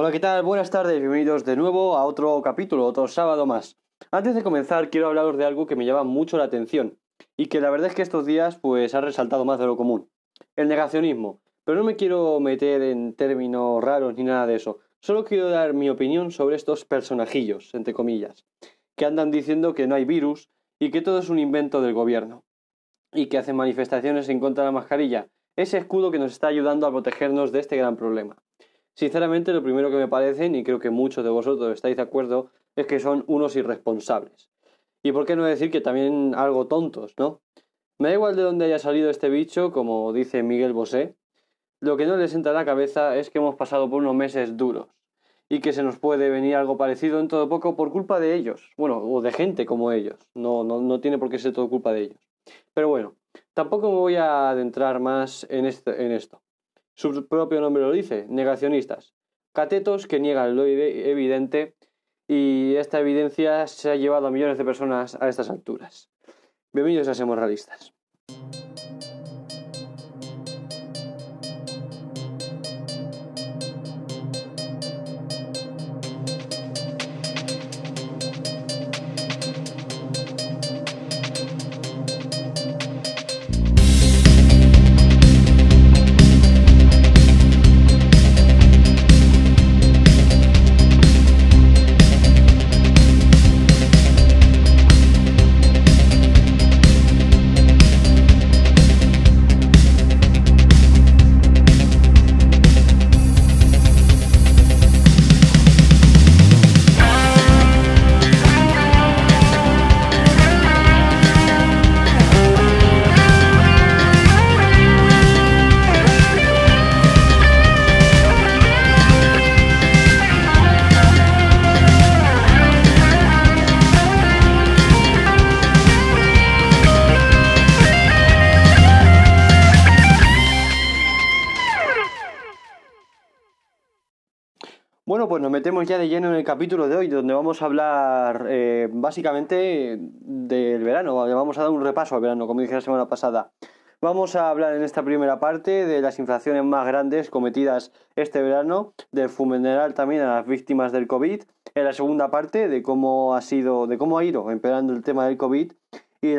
Hola, ¿qué tal? Buenas tardes, bienvenidos de nuevo a otro capítulo, otro sábado más. Antes de comenzar, quiero hablaros de algo que me llama mucho la atención y que la verdad es que estos días pues ha resaltado más de lo común. El negacionismo. Pero no me quiero meter en términos raros ni nada de eso. Solo quiero dar mi opinión sobre estos personajillos, entre comillas, que andan diciendo que no hay virus y que todo es un invento del gobierno y que hacen manifestaciones en contra de la mascarilla, ese escudo que nos está ayudando a protegernos de este gran problema. Sinceramente, lo primero que me parecen, y creo que muchos de vosotros estáis de acuerdo, es que son unos irresponsables. Y por qué no decir que también algo tontos, ¿no? Me da igual de dónde haya salido este bicho, como dice Miguel Bosé, lo que no les entra a la cabeza es que hemos pasado por unos meses duros y que se nos puede venir algo parecido en todo poco por culpa de ellos, bueno, o de gente como ellos, no, no, no tiene por qué ser todo culpa de ellos. Pero bueno, tampoco me voy a adentrar más en, este, en esto. Su propio nombre lo dice, negacionistas. Catetos que niegan lo evidente y esta evidencia se ha llevado a millones de personas a estas alturas. Bienvenidos a Semos Realistas. Metemos ya de lleno en el capítulo de hoy, donde vamos a hablar eh, básicamente del verano, vamos a dar un repaso al verano, como dije la semana pasada. Vamos a hablar en esta primera parte de las infracciones más grandes cometidas este verano, del funeral también a las víctimas del COVID, en la segunda parte de cómo ha sido, de cómo ha ido empeorando el tema del COVID y,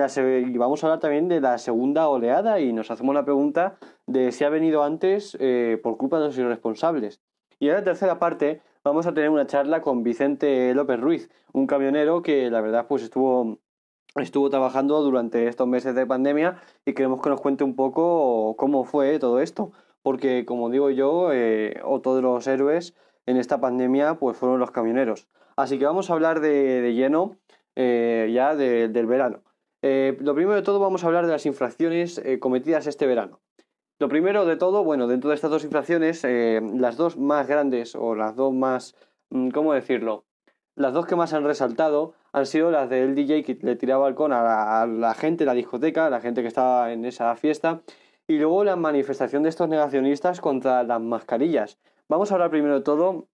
vamos a hablar también de la segunda oleada y nos hacemos la pregunta de si ha venido antes eh, por culpa de los irresponsables. Y en la tercera parte vamos a tener una charla con Vicente López Ruiz, un camionero que la verdad pues estuvo estuvo trabajando durante estos meses de pandemia y queremos que nos cuente un poco cómo fue todo esto, porque como digo yo, eh, otro de los héroes en esta pandemia pues fueron los camioneros. Así que vamos a hablar de, lleno eh, ya del verano. Eh, lo primero de todo vamos a hablar de las infracciones cometidas este verano. Lo primero de todo, bueno, dentro de estas dos inflaciones, eh, las dos más grandes o las dos más, mm, ¿cómo decirlo? Las dos que más han resaltado han sido las del DJ que le tiraba balcón a la, gente, la discoteca, a la gente que estaba en esa fiesta, y luego la manifestación de estos negacionistas contra las mascarillas. Vamos a hablar primero de todo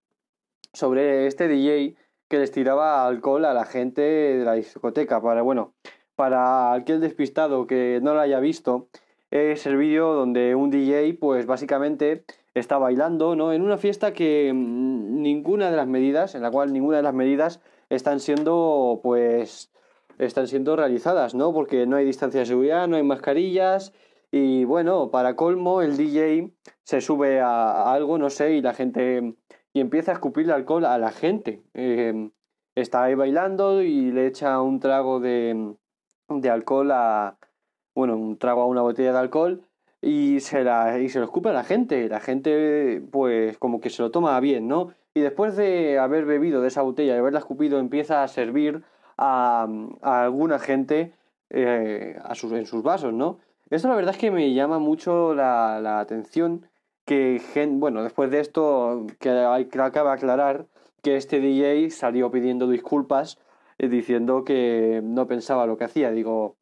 sobre este DJ que les tiraba alcohol a la gente de la discoteca. Para, bueno, para aquel despistado que no lo haya visto, es el vídeo donde un DJ pues básicamente está bailando ¿no? en una fiesta que mm, ninguna de las medidas, en la cual ninguna de las medidas están siendo pues están siendo realizadas, ¿no? Porque no hay distancia de seguridad, no hay mascarillas y bueno, para colmo el DJ se sube a, algo, no sé, y la gente y empieza a escupirle alcohol a la gente. Em, está ahí bailando y le echa un trago de, de alcohol a, bueno, un trago a una botella de alcohol y se, la, y se lo escupe a la gente. La gente, pues, como que se lo toma bien, ¿no? Y después de haber bebido de esa botella y haberla escupido, empieza a servir a, alguna gente eh, a sus, en sus vasos, ¿no? Esto la verdad es que me llama mucho la, la atención que, bueno, después de esto, que hay que aclarar que este DJ salió pidiendo disculpas eh, diciendo que no pensaba lo que hacía. Digo,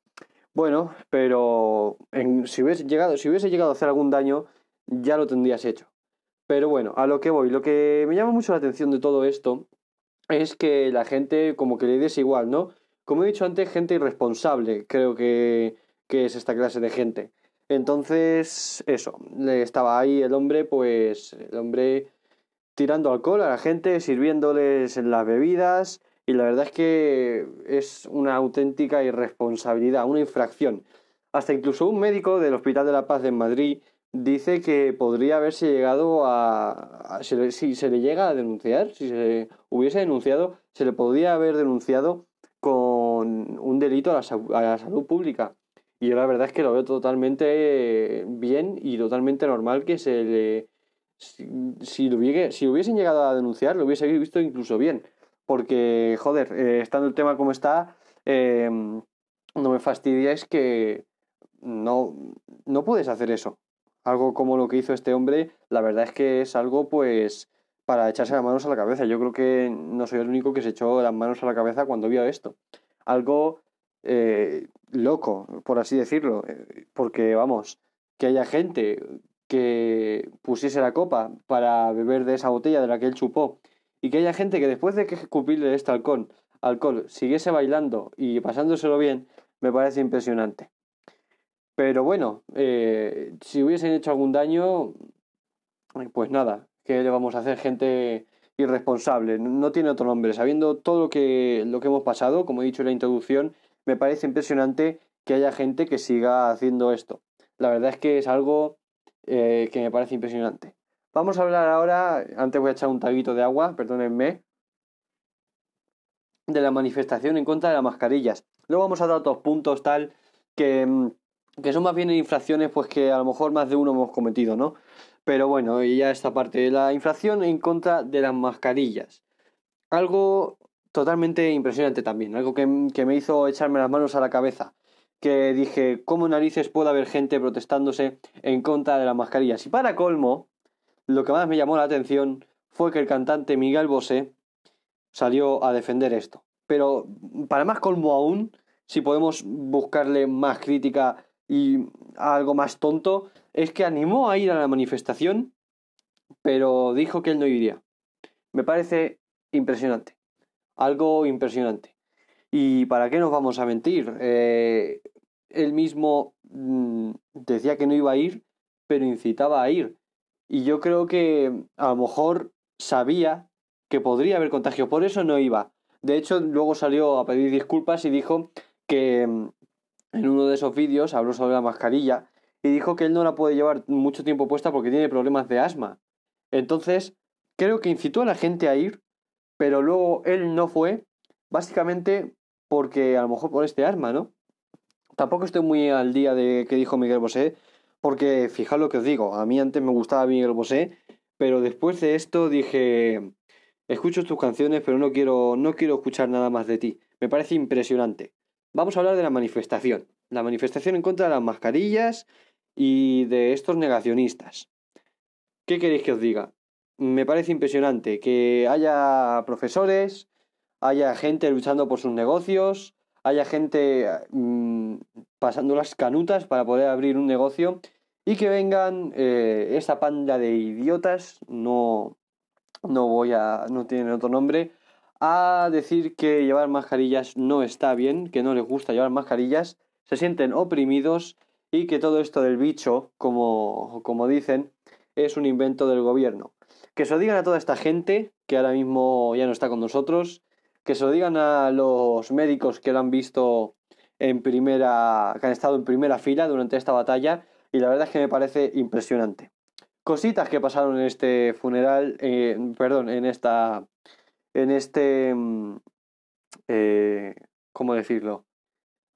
bueno, pero si, hubiese llegado, si hubiese llegado a hacer algún daño, ya lo tendrías hecho. Pero bueno, a lo que voy, lo que me llama mucho la atención de todo esto es que la gente como que le des igual, ¿no? Como he dicho antes, gente irresponsable, creo que, qué es esta clase de gente. Entonces, eso, estaba ahí el hombre, pues el hombre tirando alcohol a la gente, sirviéndoles en las bebidas, y la verdad es que es una auténtica irresponsabilidad, una infracción. Hasta incluso un médico del Hospital de la Paz de Madrid dice que podría haberse llegado a, si se le llega a denunciar, si se hubiese denunciado, se le podría haber denunciado con un delito a la, salud pública. Y yo la verdad es que lo veo totalmente bien y totalmente normal que se le... Si, lo hubiese, si hubiesen llegado a denunciar, lo hubiese visto incluso bien. Porque, joder, eh, estando el tema como está, eh, no me fastidies que no, no puedes hacer eso algo como lo que hizo este hombre, la verdad es que es algo pues para echarse las manos a la cabeza. Yo creo que no soy el único que se echó las manos a la cabeza cuando vio esto. Algo eh, loco, por así decirlo, eh, porque vamos, que haya gente que pusiese la copa para beber de esa botella de la que él chupó y que haya gente que después de que escupirle este alcohol, alcohol siguiese bailando y pasándoselo bien, me parece impresionante. Pero bueno, eh, si hubiesen hecho algún daño, pues nada, ¿qué le vamos a hacer? Gente irresponsable, no tiene otro nombre. Sabiendo todo lo que, lo que hemos pasado, como he dicho en la introducción, me parece impresionante que haya gente que siga haciendo esto. La verdad es que es algo eh, que me parece impresionante. Vamos a hablar ahora, antes voy a echar un taguito de agua, perdónenme, de la manifestación en contra de las mascarillas. Luego vamos a dar otros puntos tal que mm, que son más bien infracciones pues que a lo mejor más de uno hemos cometido, ¿no? Pero bueno, y ya esta parte de la infracción en contra de las mascarillas. Algo totalmente impresionante también, algo que, me hizo echarme las manos a la cabeza, que dije, ¿cómo narices puede haber gente protestándose en contra de las mascarillas? Y para colmo, lo que más me llamó la atención fue que el cantante Miguel Bosé salió a defender esto. Pero para más colmo aún, si podemos buscarle más crítica y algo más tonto es que animó a ir a la manifestación, pero dijo que él no iría. Me parece impresionante, algo impresionante. ¿Y para qué nos vamos a mentir? Eh, él mismo mm, decía que no iba a ir, pero incitaba a ir. Y yo creo que a lo mejor sabía que podría haber contagio, por eso no iba. De hecho, luego salió a pedir disculpas y dijo que mm, en uno de esos vídeos habló sobre la mascarilla y dijo que él no la puede llevar mucho tiempo puesta porque tiene problemas de asma. Entonces, creo que incitó a la gente a ir, pero luego él no fue, básicamente porque a lo mejor por este asma, ¿no? Tampoco estoy muy al día de qué dijo Miguel Bosé, porque fijaos lo que os digo, a mí antes me gustaba Miguel Bosé, pero después de esto dije, escucho tus canciones, pero no quiero, no quiero escuchar nada más de ti. Me parece impresionante. Vamos a hablar de la manifestación. La manifestación en contra de las mascarillas y de estos negacionistas. ¿Qué queréis que os diga? Me parece impresionante que haya profesores, haya gente luchando por sus negocios, haya gente mm, pasando las canutas para poder abrir un negocio y que vengan eh, esa panda de idiotas, no, no voy a, no tienen otro nombre, a decir que llevar mascarillas no está bien, que no les gusta llevar mascarillas, se sienten oprimidos y que todo esto del bicho, como, como dicen, es un invento del gobierno. Que se lo digan a toda esta gente que ahora mismo ya no está con nosotros, que se lo digan a los médicos que lo han visto en primera, que han estado en primera fila durante esta batalla, y la verdad es que me parece impresionante. Cositas que pasaron en este funeral, eh, perdón, en esta en este, mm, eh, ¿cómo decirlo?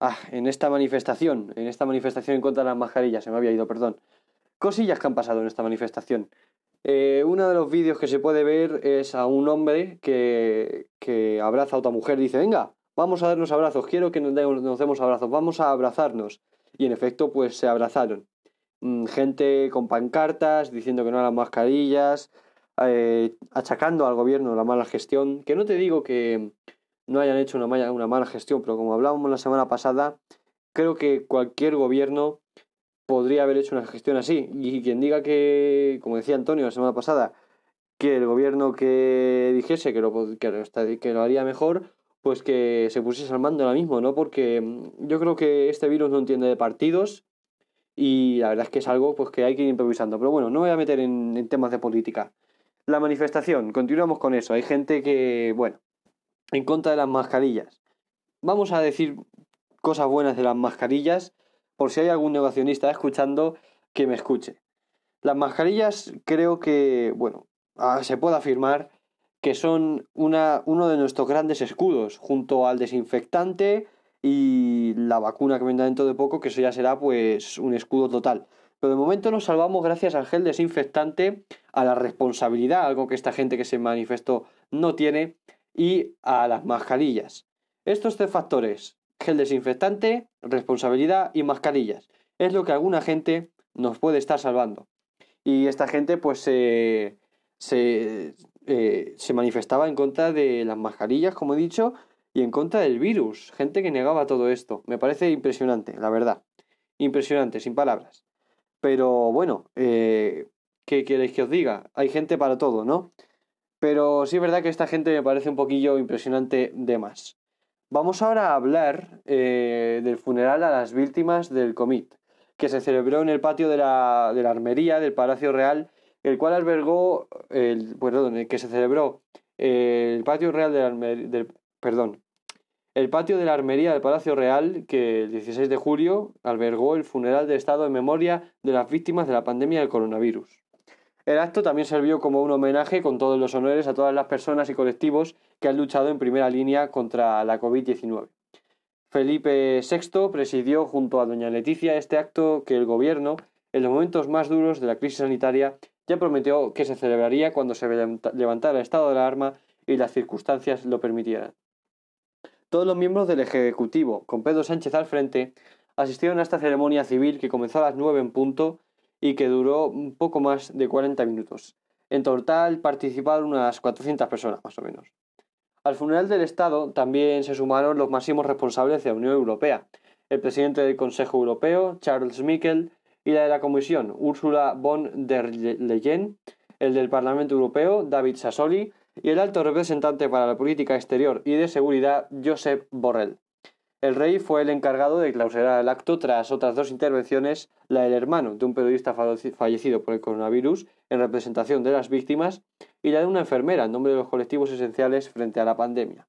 Ah, en esta manifestación, en esta manifestación en contra de las mascarillas, se me había ido, perdón. Cosillas que han pasado en esta manifestación. Eh, uno de los vídeos que se puede ver es a un hombre que, que abraza a otra mujer dice, venga, vamos a darnos abrazos, quiero que nos demos abrazos, vamos a abrazarnos. Y en efecto, pues se abrazaron. Mm, gente con pancartas diciendo que no las mascarillas, eh, achacando al gobierno la mala gestión, que no te digo que no hayan hecho una mala, una mala gestión, pero como hablábamos la semana pasada, creo que cualquier gobierno podría haber hecho una gestión así. Y quien diga que, como decía Antonio la semana pasada, que el gobierno que dijese que lo, que que lo haría mejor, pues que se pusiese al mando ahora mismo, ¿no? Porque mm, yo creo que este virus no entiende de partidos y la verdad es que es algo pues que hay que ir improvisando. Pero bueno, no voy a meter en, temas de política. La manifestación, continuamos con eso. Hay gente que, bueno, en contra de las mascarillas. Vamos a decir cosas buenas de las mascarillas, por si hay algún negacionista escuchando, que me escuche. Las mascarillas creo que, bueno, ah, se puede afirmar que son una, uno de nuestros grandes escudos, junto al desinfectante y la vacuna que vendrá dentro de poco, que eso ya será pues un escudo total. Pero de momento nos salvamos gracias al gel desinfectante, a la responsabilidad, algo que esta gente que se manifestó no tiene, y a las mascarillas. Estos tres factores, gel desinfectante, responsabilidad y mascarillas, es lo que alguna gente nos puede estar salvando. Y esta gente pues se, eh, se manifestaba en contra de las mascarillas, como he dicho, y en contra del virus. Gente que negaba todo esto. Me parece impresionante, la verdad. Impresionante, sin palabras. Pero bueno, eh, ¿qué queréis que os diga? Hay gente para todo, ¿no? Pero sí es verdad que esta gente me parece un poquillo impresionante de más. Vamos ahora a hablar eh, del funeral a las víctimas del COMIT, que se celebró en el patio de la, de la Armería del Palacio Real el cual albergó, el, perdón, el que se celebró el patio real del, perdón, el patio de la armería del Palacio Real, que el 16 de julio albergó el funeral de Estado en memoria de las víctimas de la pandemia del coronavirus. El acto también sirvió como un homenaje con todos los honores a todas las personas y colectivos que han luchado en primera línea contra la COVID-19. Felipe VI presidió junto a doña Leticia este acto que el gobierno, en los momentos más duros de la crisis sanitaria, ya prometió que se celebraría cuando se levantara el estado de alarma y las circunstancias lo permitieran. Todos los miembros del Ejecutivo, con Pedro Sánchez al frente, asistieron a esta ceremonia civil que comenzó a las nueve en punto y que duró un poco más de 40 minutos. En total participaron unas 400 personas, más o menos. Al funeral del Estado también se sumaron los máximos responsables de la Unión Europea, el presidente del Consejo Europeo, Charles Michel, y la de la Comisión, Ursula von der Leyen, el del Parlamento Europeo, David Sassoli, y el alto representante para la política exterior y de seguridad, Josep Borrell. El rey fue el encargado de clausurar el acto tras otras dos intervenciones, la del hermano de un periodista fallecido por el coronavirus en representación de las víctimas y la de una enfermera en nombre de los colectivos esenciales frente a la pandemia.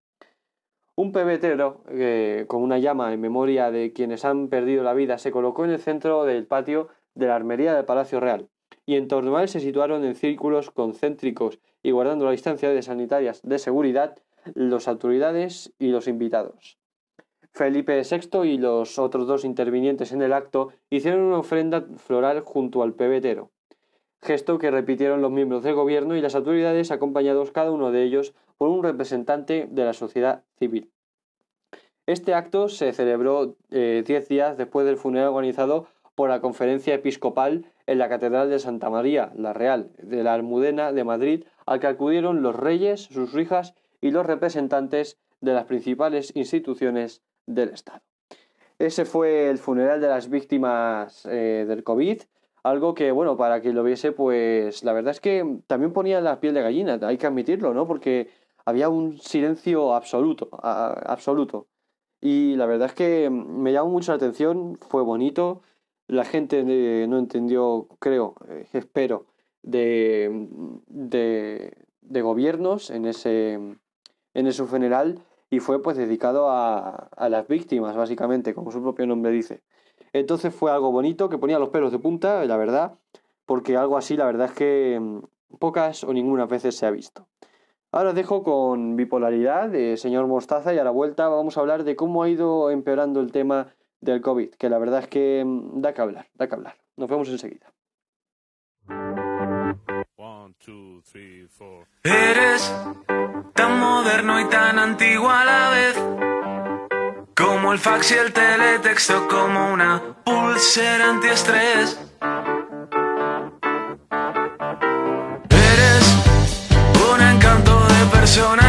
Un pebetero eh, con una llama en memoria de quienes han perdido la vida se colocó en el centro del patio de la armería del Palacio Real, y en torno a él se situaron en círculos concéntricos y guardando la distancia de sanitarias de seguridad las autoridades y los invitados. Felipe VI y los otros dos intervinientes en el acto hicieron una ofrenda floral junto al pebetero, gesto que repitieron los miembros del gobierno y las autoridades acompañados cada uno de ellos por un representante de la sociedad civil. Este acto se celebró eh, diez días después del funeral organizado por la Conferencia Episcopal en la Catedral de Santa María, la Real, de la Almudena de Madrid, al que acudieron los reyes, sus hijas y los representantes de las principales instituciones del Estado. Ese fue el funeral de las víctimas eh, del COVID, algo que, bueno, para quien lo viese, pues la verdad es que también ponía la piel de gallina, hay que admitirlo, ¿no? Porque había un silencio absoluto, absoluto. Y la verdad es que me llamó mucho la atención, fue bonito, la gente no entendió, creo, eh, espero, de, de, gobiernos en ese, en ese funeral y fue pues dedicado a, a las víctimas, básicamente, como su propio nombre dice. Entonces fue algo bonito que ponía los pelos de punta, la verdad, porque algo así, la verdad es que mm, pocas o ninguna veces se ha visto. Ahora dejo con bipolaridad de señor Mostaza y a la vuelta vamos a hablar de cómo ha ido empeorando el tema del COVID, que la verdad es que mm, da que hablar, da que hablar. Nos vemos enseguida. Eres tan moderno y tan antiguo a la vez, como el fax y el teletexto, como una pulsera antiestrés. persona y también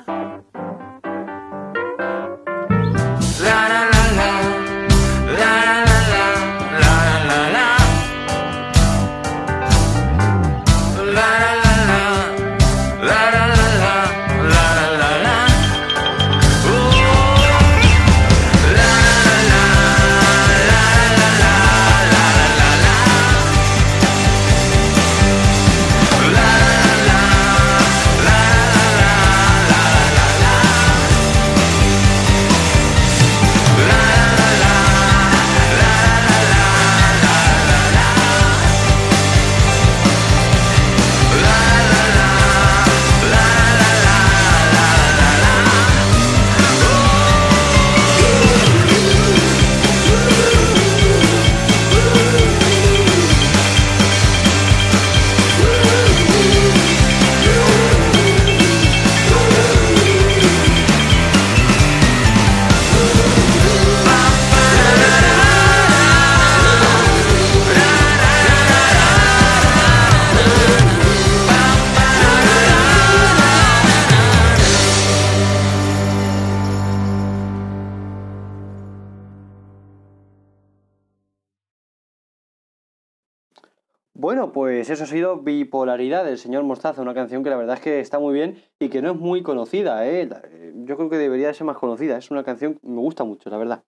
Bueno, pues eso ha sido Bipolaridad del señor Mostaza, una canción que la verdad es que está muy bien y que no es muy conocida, ¿eh? Eh, Yo creo que debería ser más conocida, es una canción que me gusta mucho, la verdad.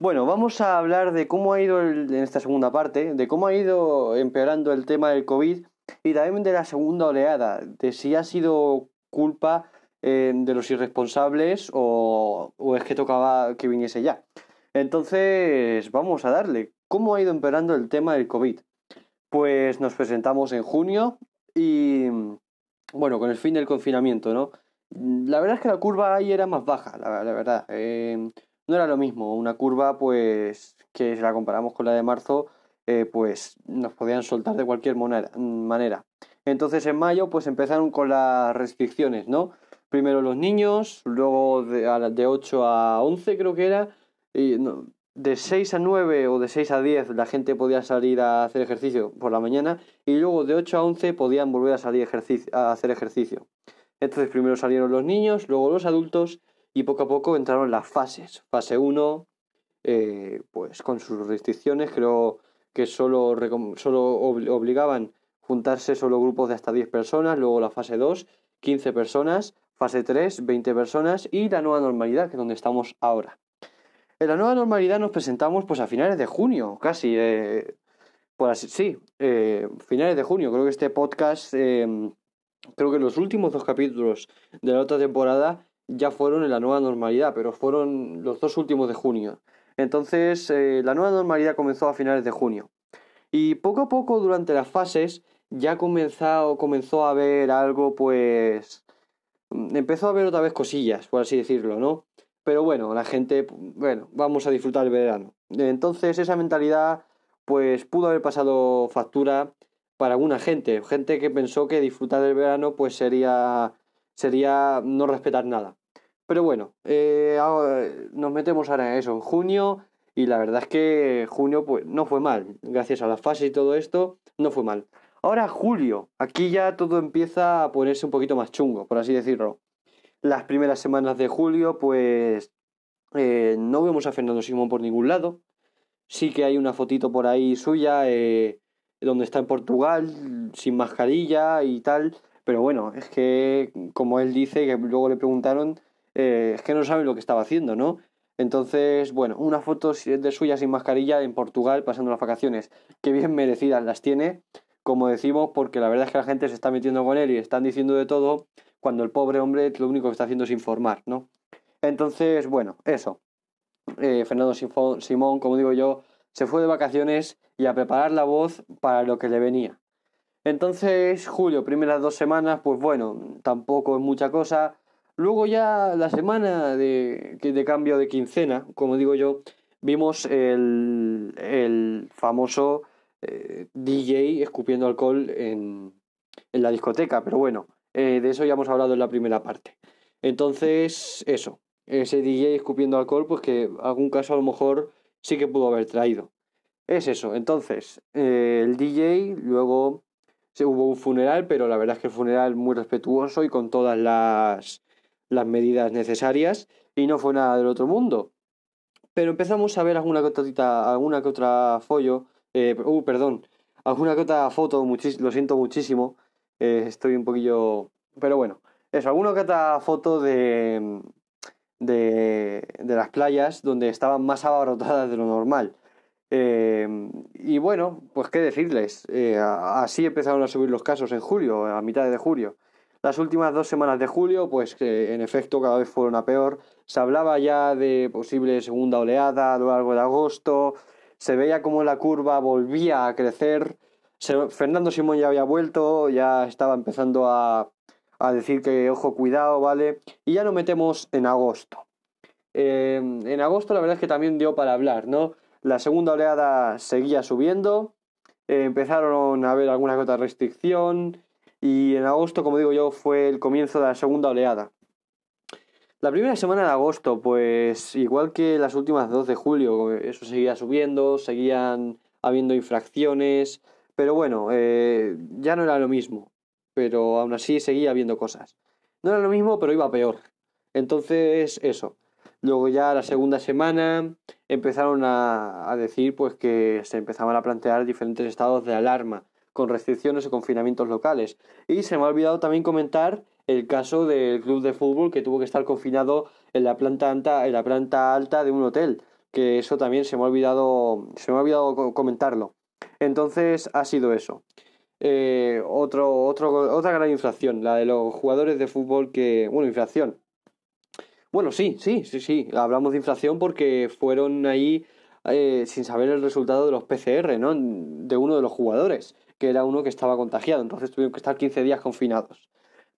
Bueno, vamos a hablar de cómo ha ido en esta segunda parte, de cómo ha ido empeorando el tema del COVID y también de la segunda oleada, de si ha sido culpa eh, de los irresponsables o, o es que tocaba que viniese ya. Entonces, vamos a darle. ¿Cómo ha ido empeorando el tema del COVID? Pues nos presentamos en junio y bueno, con el fin del confinamiento, ¿no? La verdad es que la curva ahí era más baja, la, verdad. Eh, no era lo mismo, una curva pues que si la comparamos con la de marzo, eh, pues nos podían soltar de cualquier manera. Entonces en mayo pues empezaron con las restricciones, ¿no? Primero los niños, luego de, de 8 a 11 creo que era, y no, de 6 a 9 o de 6 a 10 la gente podía salir a hacer ejercicio por la mañana y luego de 8 a 11 podían volver a salir a hacer ejercicio. Entonces primero salieron los niños, luego los adultos y poco a poco entraron las fases. Fase 1, eh, pues con sus restricciones, creo que solo, solo obli- obligaban juntarse solo grupos de hasta 10 personas, luego la fase 2, 15 personas, fase 3, 20 personas y la nueva normalidad, que es donde estamos ahora. En la nueva normalidad nos presentamos pues a finales de junio, casi, eh, por así, sí, eh, finales de junio. Creo que este podcast, eh, creo que los últimos dos capítulos de la otra temporada ya fueron en la nueva normalidad, pero fueron los dos últimos de junio. Entonces, eh, la nueva normalidad comenzó a finales de junio. Y poco a poco, durante las fases, ya comenzó, comenzó a haber algo, pues... mm, Empezó a haber otra vez cosillas, por así decirlo, ¿no? Pero bueno, la gente, bueno, vamos a disfrutar el verano. Entonces, esa mentalidad, pues pudo haber pasado factura para alguna gente. Gente que pensó que disfrutar del verano, pues sería, sería no respetar nada. Pero bueno, eh, nos metemos ahora en eso, en junio, y la verdad es que junio pues no fue mal, gracias a la fase y todo esto, no fue mal. Ahora julio, aquí ya todo empieza a ponerse un poquito más chungo, por así decirlo. Las primeras semanas de julio, pues eh, no vemos a Fernando Simón por ningún lado. Sí que hay una fotito por ahí suya, eh, donde está en Portugal, sin mascarilla y tal. Pero bueno, es que, como él dice, que luego le preguntaron, eh, es que no saben lo que estaba haciendo, ¿no? Entonces, bueno, una foto de suya sin mascarilla en Portugal pasando las vacaciones, que bien merecidas las tiene, como decimos, porque la verdad es que la gente se está metiendo con él y están diciendo de todo, cuando el pobre hombre lo único que está haciendo es informar, ¿no? Entonces, bueno, eso. Eh, Fernando Simón, como digo yo, se fue de vacaciones y a preparar la voz para lo que le venía. Entonces, julio, primeras dos semanas, pues bueno, tampoco es mucha cosa. Luego ya la semana de, cambio de quincena, como digo yo, vimos el, el famoso eh, DJ escupiendo alcohol en la discoteca, pero bueno, eh, de eso ya hemos hablado en la primera parte. Entonces, eso, ese DJ escupiendo alcohol, pues que algún caso a lo mejor sí que pudo haber traído. es eso. Entonces, eh, el DJ, luego se, hubo un funeral, pero la verdad es que el funeral muy respetuoso y con todas las, las medidas necesarias y no fue nada del otro mundo. Pero empezamos a ver alguna que alguna que otra follo, eh, uh, perdón, alguna que otra foto, lo siento muchísimo, eh, estoy un poquillo... Pero bueno, eso, alguna que foto de, de, de las playas donde estaban más abarrotadas de lo normal. Eh, y bueno, pues qué decirles, eh, así empezaron a subir los casos en julio, a mitad de julio. Las últimas dos semanas de julio, pues en efecto cada vez fueron a peor. Se hablaba ya de posible segunda oleada a lo largo de agosto. Se veía como la curva volvía a crecer. Fernando Simón ya había vuelto, ya estaba empezando a, a decir que ojo, cuidado, ¿vale? Y ya nos metemos en agosto. Eh, en agosto la verdad es que también dio para hablar, ¿no? La segunda oleada seguía subiendo, eh, empezaron a haber alguna que otra restricción y en agosto, como digo yo, fue el comienzo de la segunda oleada. La primera semana de agosto, pues igual que las últimas dos de julio, eso seguía subiendo, seguían habiendo infracciones, pero bueno, eh, ya no era lo mismo, pero aún así seguía habiendo cosas. No era lo mismo, pero iba peor. Entonces, eso. Luego ya la segunda semana empezaron a, a decir pues que se empezaban a plantear diferentes estados de alarma con restricciones o confinamientos locales. Y se me ha olvidado también comentar el caso del club de fútbol que tuvo que estar confinado en la planta alta, en la planta alta de un hotel, que eso también se me ha olvidado, se me ha olvidado co- comentarlo. Entonces ha sido eso. Eh, otro, otro, otra gran infracción, la de los jugadores de fútbol que, bueno, infracción. Bueno, sí, sí, sí, sí. Hablamos de inflación porque fueron ahí eh, sin saber el resultado de los PCR, ¿no? De uno de los jugadores, que era uno que estaba contagiado. Entonces tuvieron que estar 15 días confinados.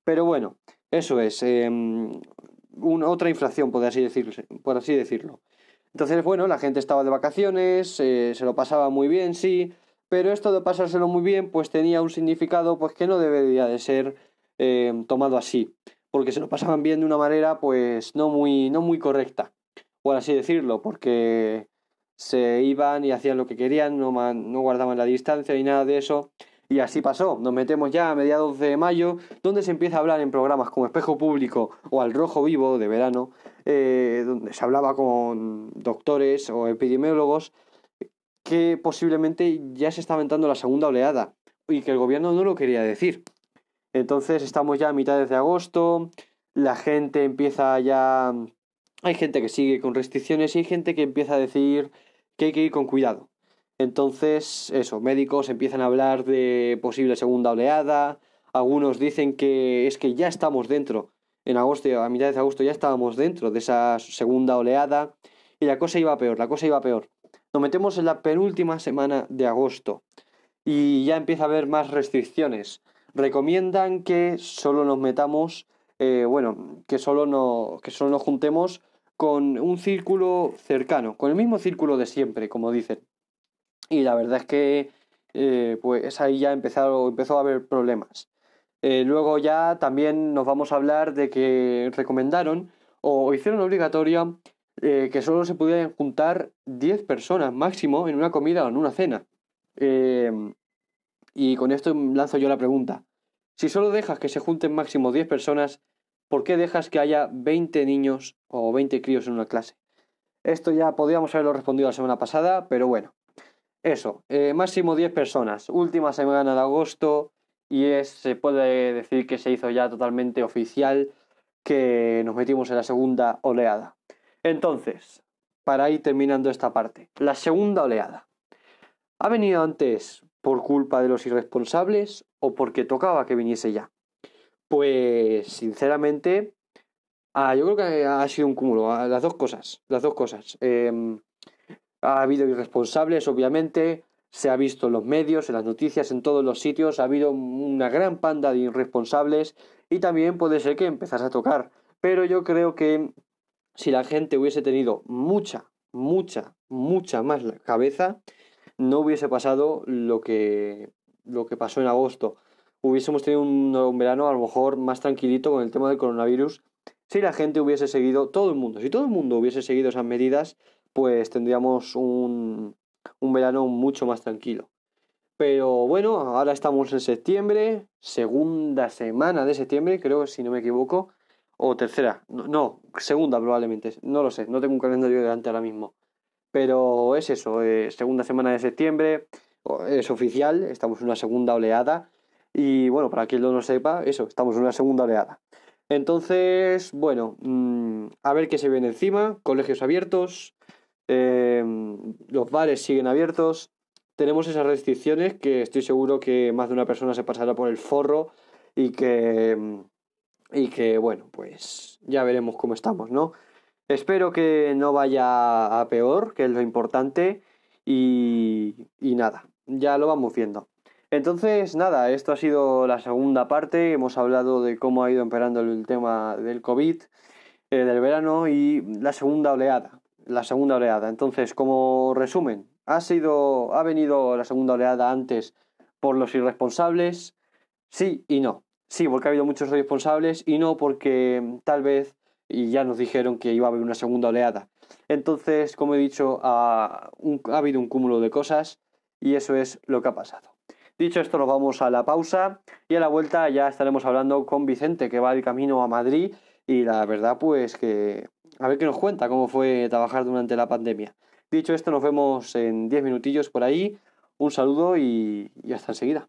Pero bueno, eso es. una, otra inflación, por así, decirlo, por así decirlo. Entonces, bueno, la gente estaba de vacaciones, eh, se lo pasaba muy bien, sí. Pero esto de pasárselo muy bien, pues tenía un significado pues que no debería de ser eh, tomado así porque se lo pasaban bien de una manera pues no muy, no muy correcta, por así decirlo, porque se iban y hacían lo que querían, no, man- no guardaban la distancia ni nada de eso, y así pasó. Nos metemos ya a mediados de mayo, donde se empieza a hablar en programas como Espejo Público o Al Rojo Vivo de verano, eh, donde se hablaba con doctores o epidemiólogos que posiblemente ya se estaba entrando la segunda oleada y que el gobierno no lo quería decir. Entonces estamos ya a mitades de agosto, la gente empieza ya... Hay gente que sigue con restricciones y hay gente que empieza a decir que hay que ir con cuidado. Entonces, eso, médicos empiezan a hablar de posible segunda oleada, algunos dicen que es que ya estamos dentro, en agosto, a mitades de agosto ya estábamos dentro de esa segunda oleada y la cosa iba peor, la cosa iba peor. Nos metemos en la penúltima semana de agosto y ya empieza a haber más restricciones recomiendan que solo nos metamos, eh, bueno, que solo, no, que solo nos juntemos con un círculo cercano, con el mismo círculo de siempre, como dicen. Y la verdad es que eh, pues ahí ya empezó a haber problemas. Eh, luego ya también nos vamos a hablar de que recomendaron o hicieron obligatoria eh, que solo se pudieran juntar 10 personas máximo en una comida o en una cena. Eh, y con esto lanzo yo la pregunta. Si solo dejas que se junten máximo 10 personas, ¿por qué dejas que haya 20 niños o 20 críos en una clase? Esto ya podríamos haberlo respondido la semana pasada, pero bueno. Eso, eh, máximo 10 personas. Última semana de agosto y es, se puede decir que se hizo ya totalmente oficial que nos metimos en la segunda oleada. Entonces, para ir terminando esta parte, la segunda oleada. ¿Ha venido antes por culpa de los irresponsables o porque tocaba que viniese ya? Pues, sinceramente, ah, yo creo que ha sido un cúmulo, ah, las dos cosas, las dos cosas. Eh, ha habido irresponsables, obviamente, se ha visto en los medios, en las noticias, en todos los sitios, ha habido una gran panda de irresponsables y también puede ser que empezase a tocar. Pero yo creo que si la gente hubiese tenido mucha, mucha, mucha más la cabeza, no hubiese pasado lo que, lo que pasó en agosto. Hubiésemos tenido un, un verano a lo mejor más tranquilito con el tema del coronavirus si la gente hubiese seguido, todo el mundo, si todo el mundo hubiese seguido esas medidas, pues tendríamos un, un verano mucho más tranquilo. Pero bueno, ahora estamos en septiembre, segunda semana de septiembre, creo, si no me equivoco, o tercera, no, segunda probablemente, no lo sé, no tengo un calendario delante ahora mismo. Pero es eso, eh, segunda semana de septiembre, es oficial, estamos en una segunda oleada. Y bueno, para quien no lo sepa, eso, estamos en una segunda oleada. Entonces, bueno, mm, a ver qué se viene encima, colegios abiertos, eh, los bares siguen abiertos, tenemos esas restricciones que estoy seguro que más de una persona se pasará por el forro y que, mm, y que bueno, pues ya veremos cómo estamos, ¿no? Espero que no vaya a peor, que es lo importante, y, nada, ya lo vamos viendo. Entonces, nada, esto ha sido la segunda parte, hemos hablado de cómo ha ido empeorando el tema del COVID, eh, del verano y la segunda oleada, la segunda oleada. Entonces, como resumen, ha sido, ha venido la segunda oleada antes por los irresponsables, sí y no. Sí, porque ha habido muchos irresponsables y no porque mm, tal vez, y ya nos dijeron que iba a haber una segunda oleada. Entonces, como he dicho, ha, habido un cúmulo de cosas y eso es lo que ha pasado. Dicho esto, nos vamos a la pausa y a la vuelta ya estaremos hablando con Vicente, que va de camino a Madrid y la verdad, pues que a ver qué nos cuenta cómo fue trabajar durante la pandemia. Dicho esto, nos vemos en 10 minutillos por ahí. Un saludo y, y hasta enseguida.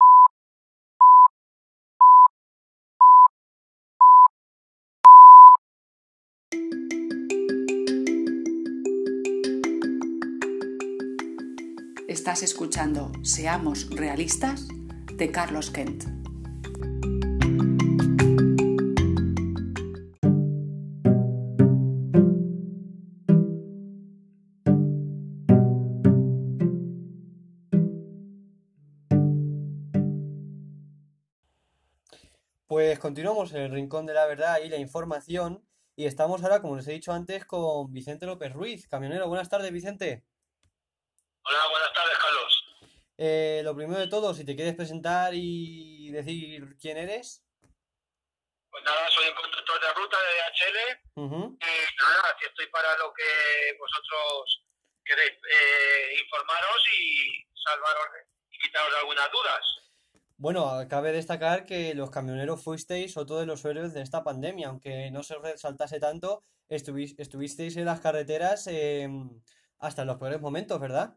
Estás escuchando Seamos Realistas de Carlos Kent. Pues continuamos en el Rincón de la Verdad y la Información y estamos ahora, como les he dicho antes, con Vicente López Ruiz, camionero. Buenas tardes, Vicente. Hola, buenas tardes, Carlos. Eh, lo primero de todo, si te quieres presentar y decir quién eres. Pues nada, soy un conductor de ruta de DHL y nada, aquí estoy para lo que vosotros queréis eh, informaros y salvaros y quitaros algunas dudas. Bueno, cabe destacar que los camioneros fuisteis otro de los héroes de esta pandemia, aunque no se resaltase tanto, estuvis- estuvisteis en las carreteras eh, hasta en los peores momentos, ¿verdad?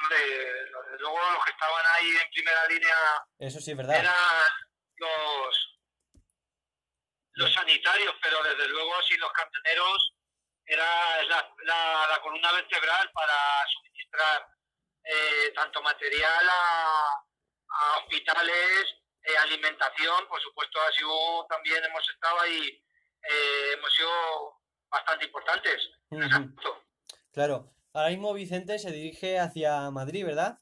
Hombre, luego los que estaban ahí en primera línea Eso sí es verdad. eran los, los sanitarios, pero desde luego sin los camioneros era la, la, la columna vertebral para suministrar eh, tanto material a, a hospitales, eh, alimentación, por supuesto, sido, también hemos estado ahí, eh, hemos sido bastante importantes. Claro. Ahora mismo Vicente se dirige hacia Madrid, ¿verdad?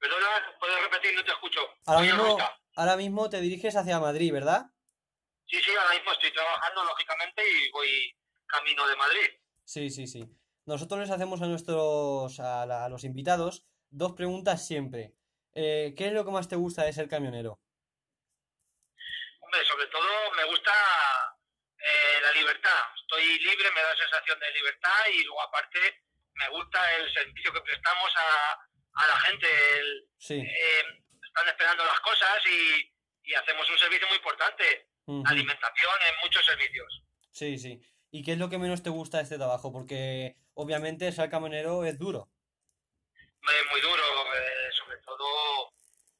Perdona, ¿puedes repetir? No te escucho. Ahora mismo, ahora mismo te diriges hacia Madrid, ¿verdad? Sí, sí, ahora mismo estoy trabajando, lógicamente, y voy camino de Madrid. Sí, sí, sí. Nosotros les hacemos a nuestros, a, la- a los invitados dos preguntas siempre. Eh, ¿qué es lo que más te gusta de ser camionero? Hombre, sobre todo me gusta eh, la libertad. Estoy libre, me da sensación de libertad y luego aparte me gusta el servicio que prestamos a, a la gente. El, Sí. eh, están esperando las cosas y, y hacemos un servicio muy importante. Alimentación en muchos servicios. Sí, sí. ¿Y qué es lo que menos te gusta de este trabajo? Porque obviamente ser camionero es duro. Eh, muy duro, eh, sobre todo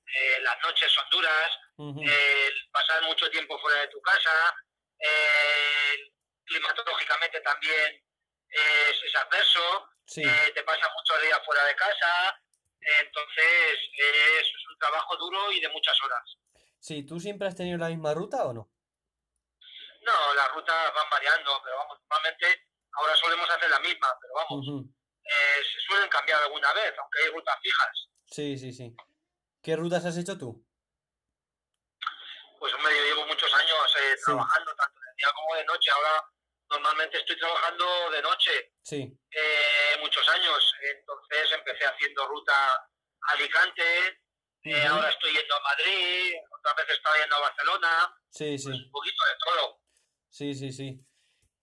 eh, las noches son duras, el pasar mucho tiempo fuera de tu casa, eh, climatológicamente también es, es adverso, Sí, eh, te pasas muchos días fuera de casa, eh, entonces es, un trabajo duro y de muchas horas. sí. ¿Tú siempre has tenido la misma ruta o no? No, las rutas van variando, pero vamos, normalmente ahora solemos hacer la misma, pero vamos, eh, se suelen cambiar alguna vez, aunque hay rutas fijas. Sí, sí, sí. ¿Qué rutas has hecho tú? Pues hombre, yo llevo muchos años eh, Sí. trabajando tanto de día como de noche. Ahora normalmente estoy trabajando de noche Sí. eh, muchos años. Entonces empecé haciendo ruta Alicante, eh, ahora estoy yendo a Madrid, otra vez estaba yendo a Barcelona, Sí, sí. pues un poquito de todo. Sí, sí, sí.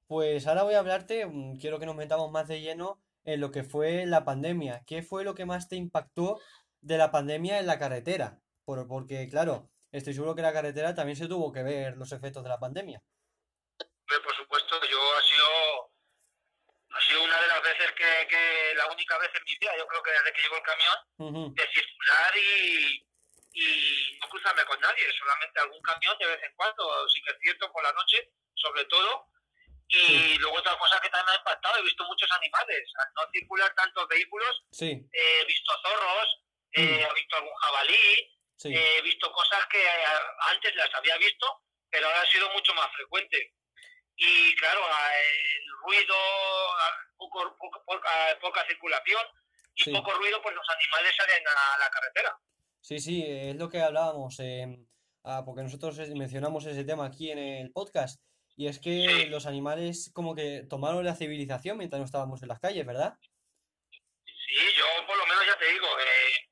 Pues ahora voy a hablarte, mm, quiero que nos metamos más de lleno en lo que fue la pandemia. ¿Qué fue lo que más te impactó de la pandemia en la carretera? Por- porque, claro, estoy seguro que la carretera también se tuvo que ver los efectos de la pandemia. Por supuesto, yo ha sido, ha sido una de las veces que, que la única vez en mi vida, yo creo que desde que llegó el camión, Ujú, de circular y, y no cruzarme con nadie, solamente algún camión de vez en cuando, sí que es cierto, por la noche, sobre todo. Y Sí. luego otra cosa que también me ha impactado, he visto muchos animales, al no circular tantos vehículos, Sí, eh, he visto zorros, eh, he visto algún jabalí, sí, eh, he visto cosas que eh, antes las había visto, pero ahora ha sido mucho más frecuente. Y claro, el ruido, poco, poco- poca, poca circulación y Sí. poco ruido, pues los animales salen a la carretera. sí, sí, es lo que hablábamos, em, ah, porque nosotros mencionamos ese tema aquí en el podcast, y es que Sí. los animales como que tomaron la civilización mientras no estábamos en las calles, ¿verdad? Sí, yo por lo menos ya te digo, eh,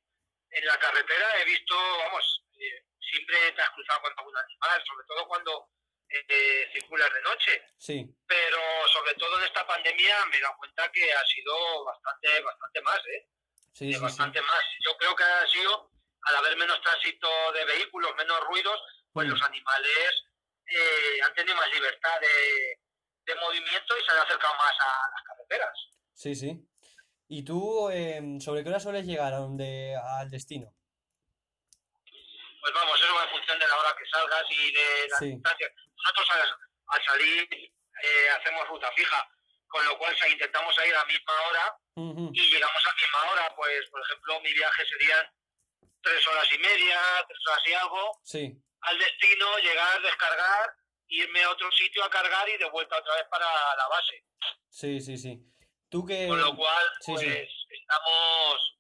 en la carretera he visto, vamos, eh, siempre te has cruzado con algún animal, sobre todo cuando eh, circulas de noche. Sí, Pero sobre todo en esta pandemia me he dado cuenta que ha sido bastante, bastante más, ¿eh? sí, sí. bastante más. Yo creo que ha sido, al haber menos tránsito de vehículos, menos ruidos, pues Mm. los animales eh, han tenido más libertad de, de movimiento y se han acercado más a las carreteras. Sí, sí. ¿Y tú eh, sobre qué hora sueles llegar a donde, al destino? Pues vamos, eso va en función de la hora que salgas y de la Sí. distancia. Nosotros al, al salir eh, hacemos ruta fija, con lo cual sea, intentamos salir a la misma hora y llegamos a la misma hora. Pues, por ejemplo, mi viaje serían tres horas y media, tres horas y algo. Sí, Al destino, llegar, descargar, irme a otro sitio a cargar y de vuelta otra vez para la base. sí, sí, sí. Tú que... Con lo cual, sí, pues sí. estamos,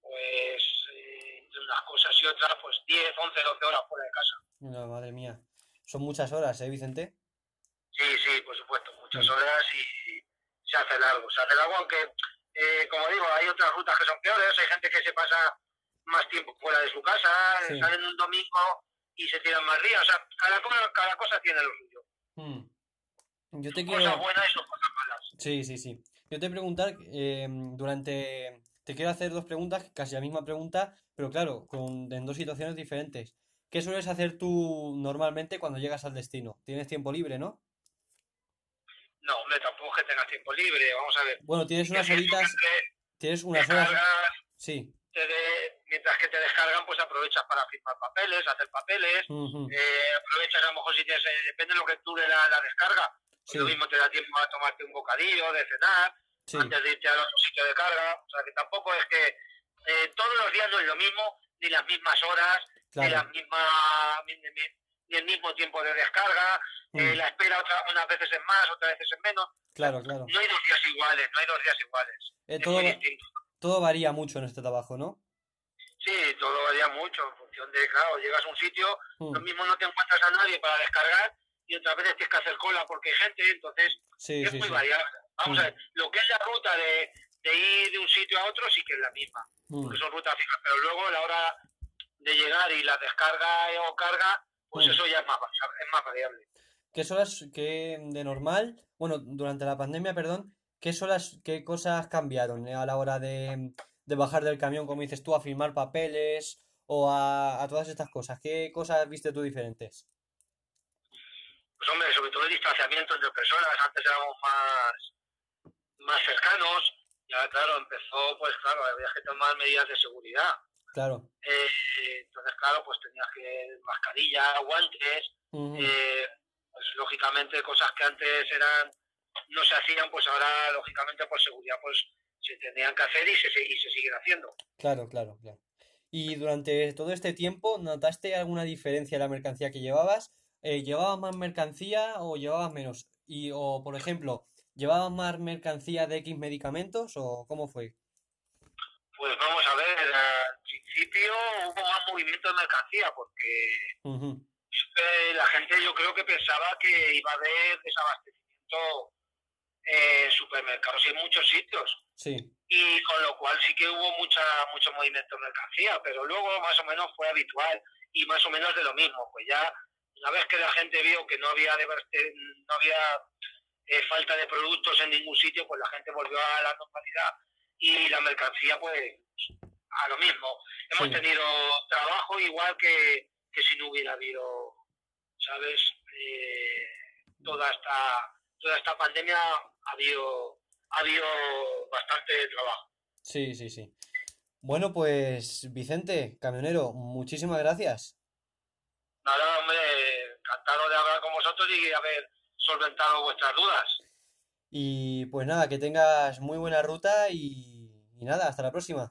pues, eh, entre unas cosas y otras, pues 10, 11, 12 horas fuera de casa. No, madre mía. Son muchas horas, ¿eh, Vicente? Sí, sí, por supuesto, muchas Mm. horas y se hace largo. Se hace largo, aunque, eh, como digo, hay otras rutas que son peores. Hay gente que se pasa más tiempo fuera de su casa, salen un domingo y se tiran más días. O sea, cada cosa, cada cosa tiene lo suyo. Mm. Yo te Cosas buenas y son cosas malas. Sí, sí, sí. Yo te preguntar, eh, durante... Te quiero hacer dos preguntas, casi la misma pregunta, pero claro, con, en dos situaciones diferentes. ¿Qué sueles hacer tú normalmente cuando llegas al destino? ¿Tienes tiempo libre, no? No, hombre, tampoco es que tengas tiempo libre. Vamos a ver. Bueno, tienes unas horitas, tienes unas horas... Sí. de- mientras que te descargan, pues aprovechas para firmar papeles, hacer papeles. Eh, aprovechas a lo mejor si tienes, eh, depende de lo que dure la, la descarga. Sí, Lo mismo te da tiempo a tomarte un bocadillo, de cenar, sí, antes de irte al otro sitio de carga. O sea que tampoco es que eh, todos los días no es lo mismo, ni las mismas horas, ni, las mismas, ni, ni- ni el mismo tiempo de descarga. eh, mm, la espera otra, unas veces es más, otras veces es menos. Claro, claro. No hay dos días iguales, no hay dos días iguales. Eh, es todo, muy va- distinto. todo varía mucho en este trabajo, ¿no? Sí, todo varía mucho en función de, claro, llegas a un sitio, Mm, lo mismo no te encuentras a nadie para descargar y otras veces tienes que hacer cola porque hay gente, entonces Sí, es sí, muy sí. variable. Vamos Mm. a ver, lo que es la ruta de, de ir de un sitio a otro sí que es la misma, Mm, porque son rutas fijas, pero luego a la hora de llegar y la descarga o carga, pues Mm. eso ya es más, variable- es más variable. ¿Qué solas, qué de normal, bueno, durante la pandemia, perdón, qué solas, qué cosas cambiaron a la hora de, de bajar del camión, como dices tú, a firmar papeles o a, a todas estas cosas? ¿Qué cosas viste tú diferentes? Pues hombre, sobre todo el distanciamiento entre personas, antes éramos más, más cercanos, ya claro, empezó, pues claro, había que tomar medidas de seguridad. Claro. Eh, entonces, claro, pues tenías que mascarilla, guantes, eh, pues lógicamente cosas que antes eran no se hacían, pues ahora lógicamente por seguridad pues se tendrían que hacer y se, y se siguen haciendo. Claro, claro, claro. Y durante todo este tiempo, ¿notaste alguna diferencia en la mercancía que llevabas? Eh, ¿llevabas más mercancía o llevabas menos? Y, o, por ejemplo, ¿llevabas más mercancía de X medicamentos o cómo fue? Pues vamos a ver, al principio hubo más movimiento de mercancía porque eh, la gente yo creo que pensaba que iba a haber desabastecimiento en supermercados y en muchos sitios. Sí, y con lo cual sí que hubo mucha mucho movimiento de mercancía, pero luego más o menos fue habitual y más o menos de lo mismo, pues ya una vez que la gente vio que no había devaste- no había eh, falta de productos en ningún sitio, pues la gente volvió a la normalidad y la mercancía pues a lo mismo. Hemos Sí. tenido trabajo igual que, que si no hubiera habido, ¿sabes? Eh, toda esta toda esta pandemia ha habido ha habido bastante trabajo. sí, sí, sí. Bueno, pues Vicente, camionero, muchísimas gracias. Nada, hombre, encantado de hablar con vosotros y haber solventado vuestras dudas. Y pues nada, que tengas muy buena ruta y, y nada, hasta la próxima.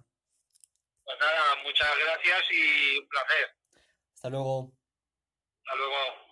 Pues nada, muchas gracias y un placer. Hasta luego. Hasta luego.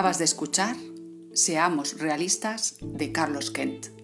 Acabas de escuchar Seamos realistas de Carlos Kent.